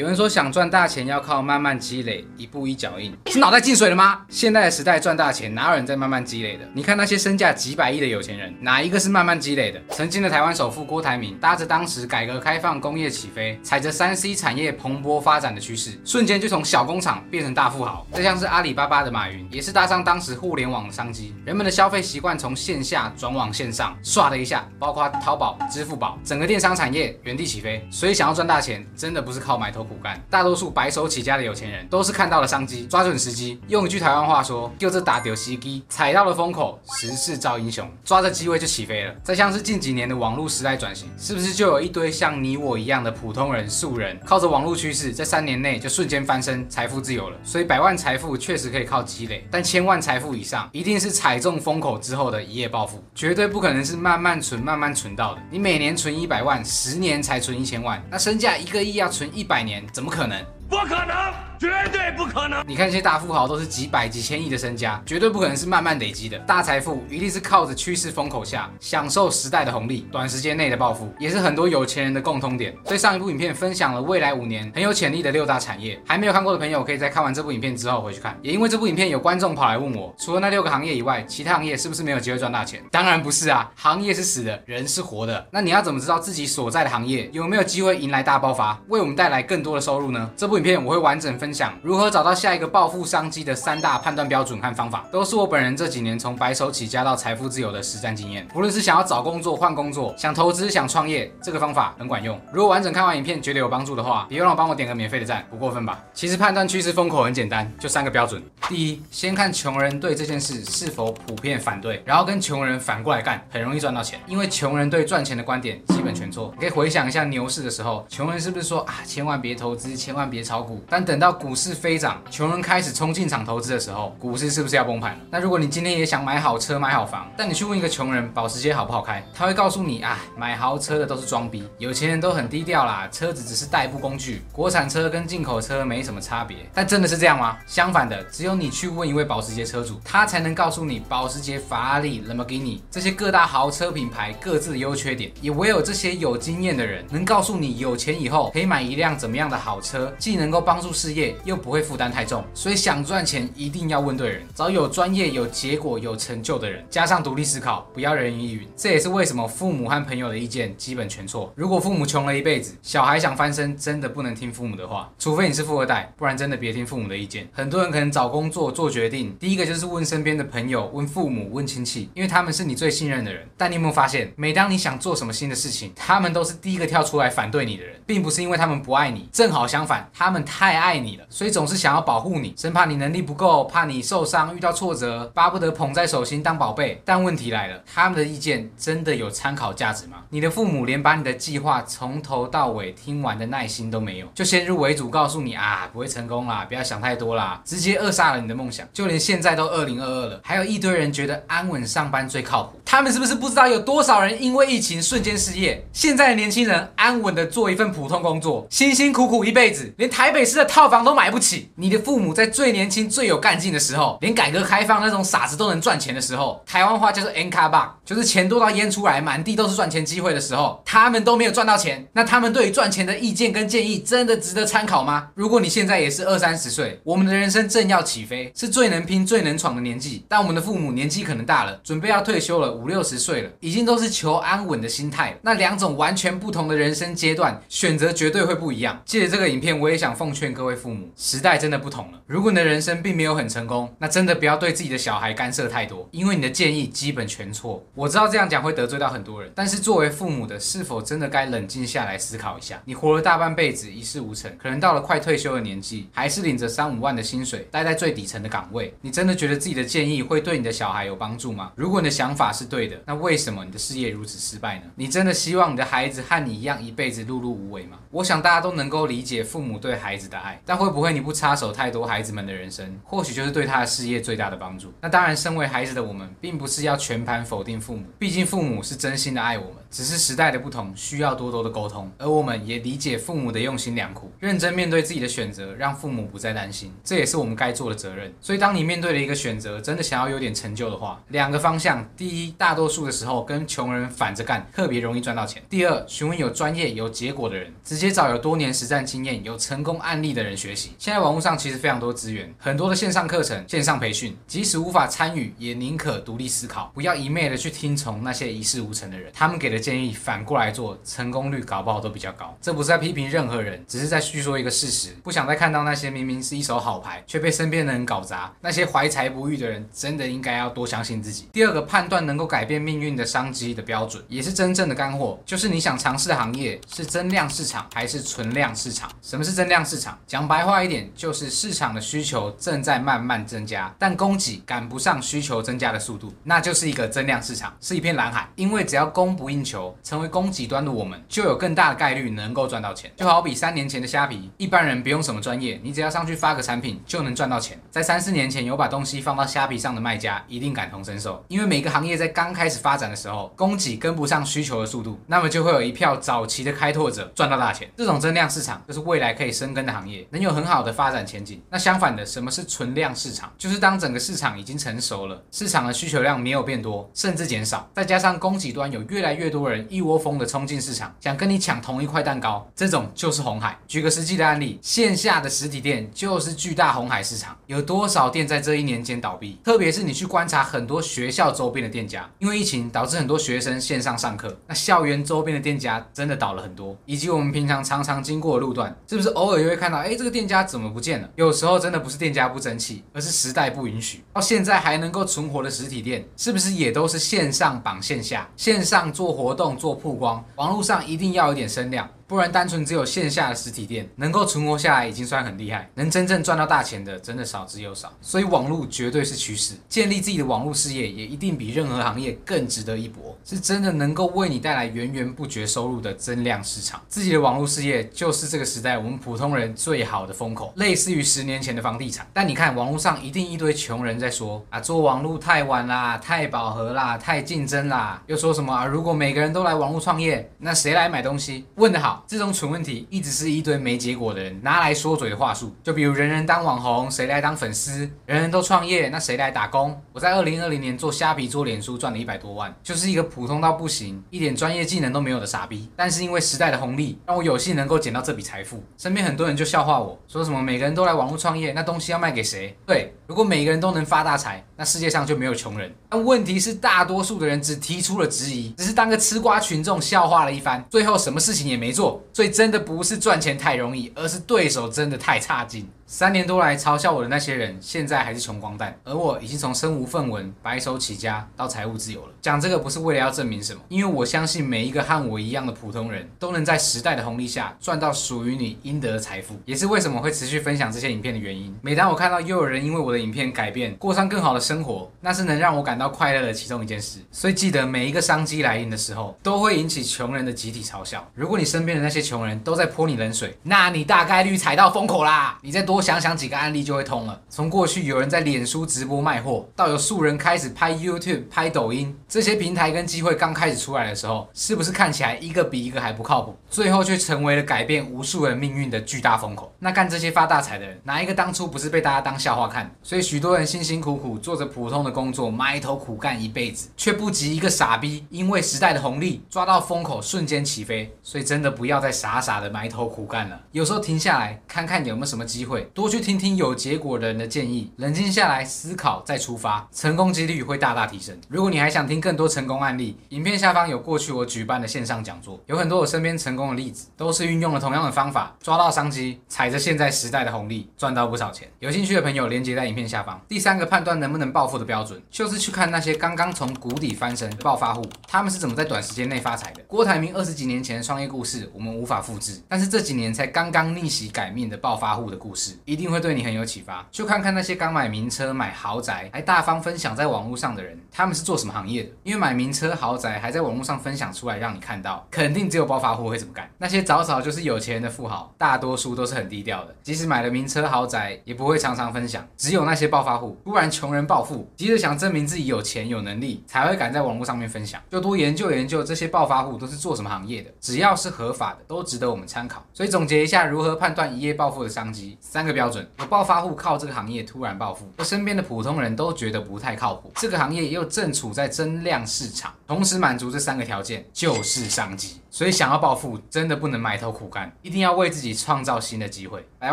有人说想赚大钱要靠慢慢积累，一步一脚印，是脑袋进水了吗？现在的时代赚大钱哪有人在慢慢积累的？你看那些身价几百亿的有钱人，哪一个是慢慢积累的？曾经的台湾首富郭台铭，搭着当时改革开放工业起飞，踩着三 C 产业蓬勃发展的趋势，瞬间就从小工厂变成大富豪。再像是阿里巴巴的马云，也是搭上当时互联网的商机，人们的消费习惯从线下转往线上，唰的一下，包括淘宝、支付宝，整个电商产业原地起飞。所以想要赚大钱，真的不是靠埋头苦干，大多数白手起家的有钱人都是看到了商机，抓准时机。用一句台湾话说，就这打丢时机，踩到了风口，时势造英雄，抓着机会就起飞了。再像是近几年的网络时代转型，是不是就有一堆像你我一样的普通人、素人，靠着网络趋势，在三年内就瞬间翻身，财富自由了？所以百万财富确实可以靠积累，但千万财富以上，一定是踩中风口之后的一夜暴富，绝对不可能是慢慢存、慢慢存到的。你每年存一百万，十年才存一千万，那身价一个亿要存一百年，怎么可能？不可能。绝对不可能！你看这些大富豪都是几百几千亿的身家，绝对不可能是慢慢累积的。大财富一定是靠着趋势风口下享受时代的红利，短时间内的暴富，也是很多有钱人的共通点。所以上一部影片分享了未来五年很有潜力的六大产业，还没有看过的朋友可以在看完这部影片之后回去看。也因为这部影片有观众跑来问我，除了那六个行业以外，其他行业是不是没有机会赚大钱？当然不是啊，行业是死的，人是活的。那你要怎么知道自己所在的行业有没有机会迎来大爆发，为我们带来更多的收入呢？这部影片我会完整分分享如何找到。下一个暴富商机的三大判断标准和方法，都是我本人这几年从白手起家到财富自由的实战经验。无论是想要找工作、换工作，想投资、想创业，这个方法很管用。如果完整看完影片觉得有帮助的话，别忘了帮我点个免费的赞，不过分吧？其实判断趋势风口很简单，就三个标准。第一，先看穷人对这件事是否普遍反对，然后跟穷人反过来干，很容易赚到钱。因为穷人对赚钱的观点基本全错。你可以回想一下牛市的时候，穷人是不是说啊，千万别投资，千万别炒股？但等到股市飞涨，穷人开始冲进场投资的时候，股市是不是要崩盘了？那如果你今天也想买好车、买好房，但你去问一个穷人保时捷好不好开，他会告诉你啊，买豪车的都是装逼，有钱人都很低调啦，车子只是代步工具，国产车跟进口车没什么差别。但真的是这样吗？相反的，只有你去问一位保时捷车主，他才能告诉你保时捷、法拉利、兰博基尼这些各大豪车品牌各自的优缺点。也唯有这些有经验的人，能告诉你有钱以后可以买一辆怎么样的好车，既能够帮助事业，又不会负担太重。所以想赚钱一定要问对人，找有专业、有结果、有成就的人，加上独立思考，不要人云亦云。这也是为什么父母和朋友的意见基本全错。如果父母穷了一辈子，小孩想翻身，真的不能听父母的话，除非你是富二代，不然真的别听父母的意见。很多人可能找工作做决定，第一个就是问身边的朋友、问父母、问亲戚，因为他们是你最信任的人。但你有没有发现，每当你想做什么新的事情，他们都是第一个跳出来反对你的人，并不是因为他们不爱你，正好相反，他们太爱你了，所以总是想要保护你，生怕你能力。不够，怕你受伤，遇到挫折，巴不得捧在手心当宝贝。但问题来了，他们的意见真的有参考价值吗？你的父母连把你的计划从头到尾听完的耐心都没有，就先入为主告诉你啊，不会成功啦，不要想太多啦，直接扼杀了你的梦想。就连现在都二零二二了，还有一堆人觉得安稳上班最靠谱。他们是不是不知道有多少人因为疫情瞬间失业？现在的年轻人安稳的做一份普通工作，辛辛苦苦一辈子，连台北市的套房都都买不起。你的父母在最年轻。最有干劲的时候，连改革开放那种傻子都能赚钱的时候，台湾话叫做 “N 卡棒”，就是钱多到淹出来，满地都是赚钱机会的时候，他们都没有赚到钱。那他们对于赚钱的意见跟建议，真的值得参考吗？如果你现在也是二三十岁，我们的人生正要起飞，是最能拼、最能闯的年纪，但我们的父母年纪可能大了，准备要退休了，五六十岁了，已经都是求安稳的心态了。那两种完全不同的人生阶段，选择绝对会不一样。借着这个影片，我也想奉劝各位父母，时代真的不同了。如果你的人生并没有很成功，那真的不要对自己的小孩干涉太多，因为你的建议基本全错。我知道这样讲会得罪到很多人，但是作为父母的，是否真的该冷静下来思考一下？你活了大半辈子，一事无成，可能到了快退休的年纪，还是领着三五万的薪水，待在最底层的岗位，你真的觉得自己的建议会对你的小孩有帮助吗？如果你的想法是对的，那为什么你的事业如此失败呢？你真的希望你的孩子和你一样一辈子碌碌无为吗？我想大家都能够理解父母对孩子的爱，但会不会你不插手太多孩子们的人生，或许。就是对他的事业最大的帮助。那当然，身为孩子的我们，并不是要全盘否定父母，毕竟父母是真心的爱我们。只是时代的不同，需要多多的沟通。而我们也理解父母的用心良苦，认真面对自己的选择，让父母不再担心，这也是我们该做的责任。所以，当你面对了一个选择，真的想要有点成就的话，两个方向：第一，大多数的时候跟穷人反着干，特别容易赚到钱；第二，询问有专业、有结果的人，直接找有多年实战经验、有成功案例的人学习。现在网络上其实非常多资源，很多的线上课程、线上培训，即使无法参与，也宁可独立思考，不要一昧的去听从那些一事无成的人。他们给的建议反过来做，成功率搞不好都比较高。这不是在批评任何人，只是在叙说一个事实。不想再看到那些明明是一手好牌，却被身边的人搞砸。那些怀才不遇的人，真的应该要多相信自己。第二个判断能够改变命运的商机的标准，也是真正的干货，就是你想尝试的行业是增量市场还是存量市场？什么是增量市场？讲白话一点，就是市场的需求正在慢慢增加，但供给赶不上需求增加的速度，那就是一个增量市场，是一片蓝海。因为只要供不应求，成为供给端的我们，就有更大的概率能够赚到钱。就好比三年前的虾皮，一般人不用什么专业，你只要上去发个产品就能赚到钱。在三四年前有把东西放到虾皮上的卖家，一定感同身受。因为每个行业在刚开始发展的时候，供给跟不上需求的速度，那么就会有一票早期的开拓者赚到大钱。这种增量市场就是未来可以生根的行业，能有很好的发展前景。那相反的，什么是存量市场？就是当整个市场已经成熟了，市场的需求量没有变多，甚至减少，再加上供给端有越来越多多人一窝蜂的冲进市场，想跟你抢同一块蛋糕，这种就是红海。举个实际的案例，线下的实体店就是巨大红海市场，有多少店在这一年间倒闭？特别是你去观察很多学校周边的店家，因为疫情导致很多学生线上上课，那校园周边的店家真的倒了很多。以及我们平常常常经过的路段，是不是偶尔又会看到，哎，这个店家怎么不见了？有时候真的不是店家不争气，而是时代不允许。到现在还能够存活的实体店，是不是也都是线上绑线下，线上做活活动做曝光，网络上一定要有点声量。不然，单纯只有线下的实体店能够存活下来，已经算很厉害。能真正赚到大钱的，真的少之又少。所以，网络绝对是趋势。建立自己的网络事业，也一定比任何行业更值得一搏。是真的能够为你带来源源不绝收入的增量市场。自己的网络事业，就是这个时代我们普通人最好的风口，类似于十年前的房地产。但你看，网络上一定一堆穷人在说啊，做网络太晚啦，太饱和啦，太竞争啦，又说什么啊，如果每个人都来网络创业，那谁来买东西？问得好。这种蠢问题一直是一堆没结果的人拿来说嘴的话术，就比如人人当网红，谁来当粉丝？人人都创业，那谁来打工？我在二零二零年做虾皮、做脸书赚了一百多万，就是一个普通到不行、一点专业技能都没有的傻逼。但是因为时代的红利，让我有幸能够捡到这笔财富。身边很多人就笑话我说什么每个人都来网络创业，那东西要卖给谁？对，如果每个人都能发大财，那世界上就没有穷人。但问题是，大多数的人只提出了质疑，只是当个吃瓜群众笑话了一番，最后什么事情也没做。所以。真的不是赚钱太容易，而是对手真的太差劲。三年多来嘲笑我的那些人，现在还是穷光蛋，而我已经从身无分文、白手起家到财务自由了。讲这个不是为了要证明什么，因为我相信每一个和我一样的普通人都能在时代的红利下赚到属于你应得的财富，也是为什么会持续分享这些影片的原因。每当我看到又有人因为我的影片改变，过上更好的生活，那是能让我感到快乐的其中一件事。所以记得每一个商机来临的时候，都会引起穷人的集体嘲笑。如果你身边的那些穷人都在泼你冷水，那你大概率踩到风口啦。你再多想想几个案例。就会通了。从过去有人在脸书直播卖货，到有素人开始拍 YouTube、拍抖音，这些平台跟机会刚开始出来的时候，是不是看起来一个比一个还不靠谱？最后却成为了改变无数人命运的巨大风口。那干这些发大财的人，哪一个当初不是被大家当笑话看？所以许多人辛辛苦苦做着普通的工作，埋头苦干一辈子，却不及一个傻逼，因为时代的红利抓到风口，瞬间起飞。所以真的不要再傻傻的埋头苦干了，有时候停下来看看有没有什么机会，多去听听有。结果的人的建议，冷静下来思考再出发，成功几率会大大提升。如果你还想听更多成功案例，影片下方有过去我举办的线上讲座，有很多我身边成功的例子，都是运用了同样的方法，抓到商机，踩着现在时代的红利，赚到不少钱。有兴趣的朋友，连接在影片下方。第三个判断能不能暴富的标准，就是去看那些刚刚从谷底翻身的暴发户，他们是怎么在短时间内发财的。郭台铭二十几年前的创业故事，我们无法复制，但是这几年才刚刚逆袭改命的暴发户的故事，一定会对你很有启发。就看看那些刚买名车、买豪宅还大方分享在网络上的人，他们是做什么行业的？因为买名车、豪宅还在网络上分享出来让你看到，肯定只有暴发户会这么干。那些早早就是有钱人的富豪，大多数都是很低调的，即使买了名车、豪宅，也不会常常分享。只有那些暴发户，突然穷人暴富，急着想证明自己有钱有能力，才会敢在网络上面分享。就多研究研究这些暴发户都是做什么行业的，只要是合法的，都值得我们参考。所以总结一下，如何判断一夜暴富的商机？三个标准：有暴发户靠这个行业突然暴富，而身边的普通人都觉得不太靠谱。这个行业又正处在争量市场，同时满足这三个条件，就是商机。所以想要暴富，真的不能埋头苦干，一定要为自己创造新的机会。百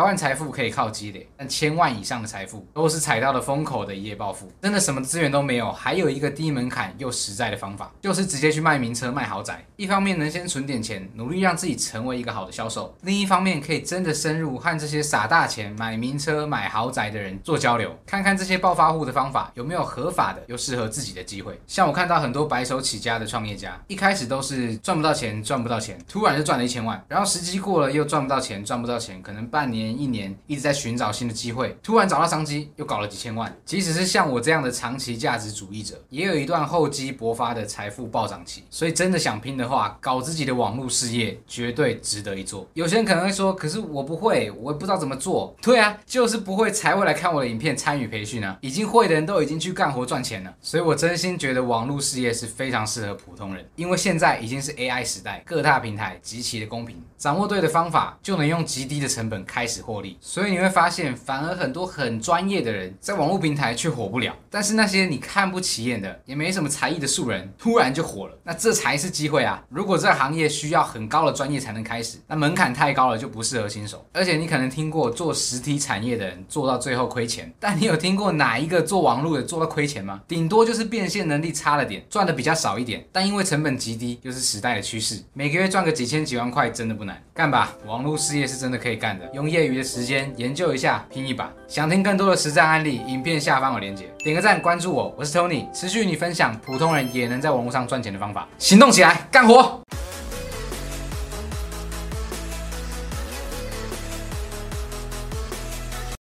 万财富可以靠积累，但千万以上的财富都是踩到了风口的一夜暴富。真的什么资源都没有，还有一个低门槛又实在的方法，就是直接去卖名车、卖豪宅。一方面能先存点钱，努力让自己成为一个好的销售；另一方面可以真的深入和这些撒大钱买名车、买豪宅的人做交流，看看这些暴发户的方法有没有合法的又适合自己的机会。像我看到很多白手起家的创业家，一开始都是赚不到钱。赚不到钱，突然就赚了一千万，然后时机过了又赚不到钱，赚不到钱，可能半年一年一直在寻找新的机会，突然找到商机，又搞了几千万。即使是像我这样的长期价值主义者，也有一段厚积薄发的财富暴涨期。所以真的想拼的话，搞自己的网络事业绝对值得一做。有些人可能会说，可是我不会，我也不知道怎么做。对啊，就是不会才会来看我的影片参与培训啊。已经会的人都已经去干活赚钱了。所以我真心觉得网络事业是非常适合普通人，因为现在已经是 AI 时代。各大平台极其的公平，掌握对的方法，就能用极低的成本开始获利。所以你会发现，反而很多很专业的人在网络平台却火不了，但是那些你看不起眼的，也没什么才艺的素人，突然就火了。那这才是机会啊！如果这行业需要很高的专业才能开始，那门槛太高了，就不适合新手。而且你可能听过做实体产业的人做到最后亏钱，但你有听过哪一个做网络的做到亏钱吗？顶多就是变现能力差了点，赚的比较少一点，但因为成本极低，又是时代的趋势。每个月赚个几千几万块真的不难，干吧！网络事业是真的可以干的，用业余的时间研究一下，拼一把。想听更多的实战案例，影片下方有链接，点个赞，关注我，我是 Tony，持续与你分享普通人也能在网络上赚钱的方法，行动起来，干活！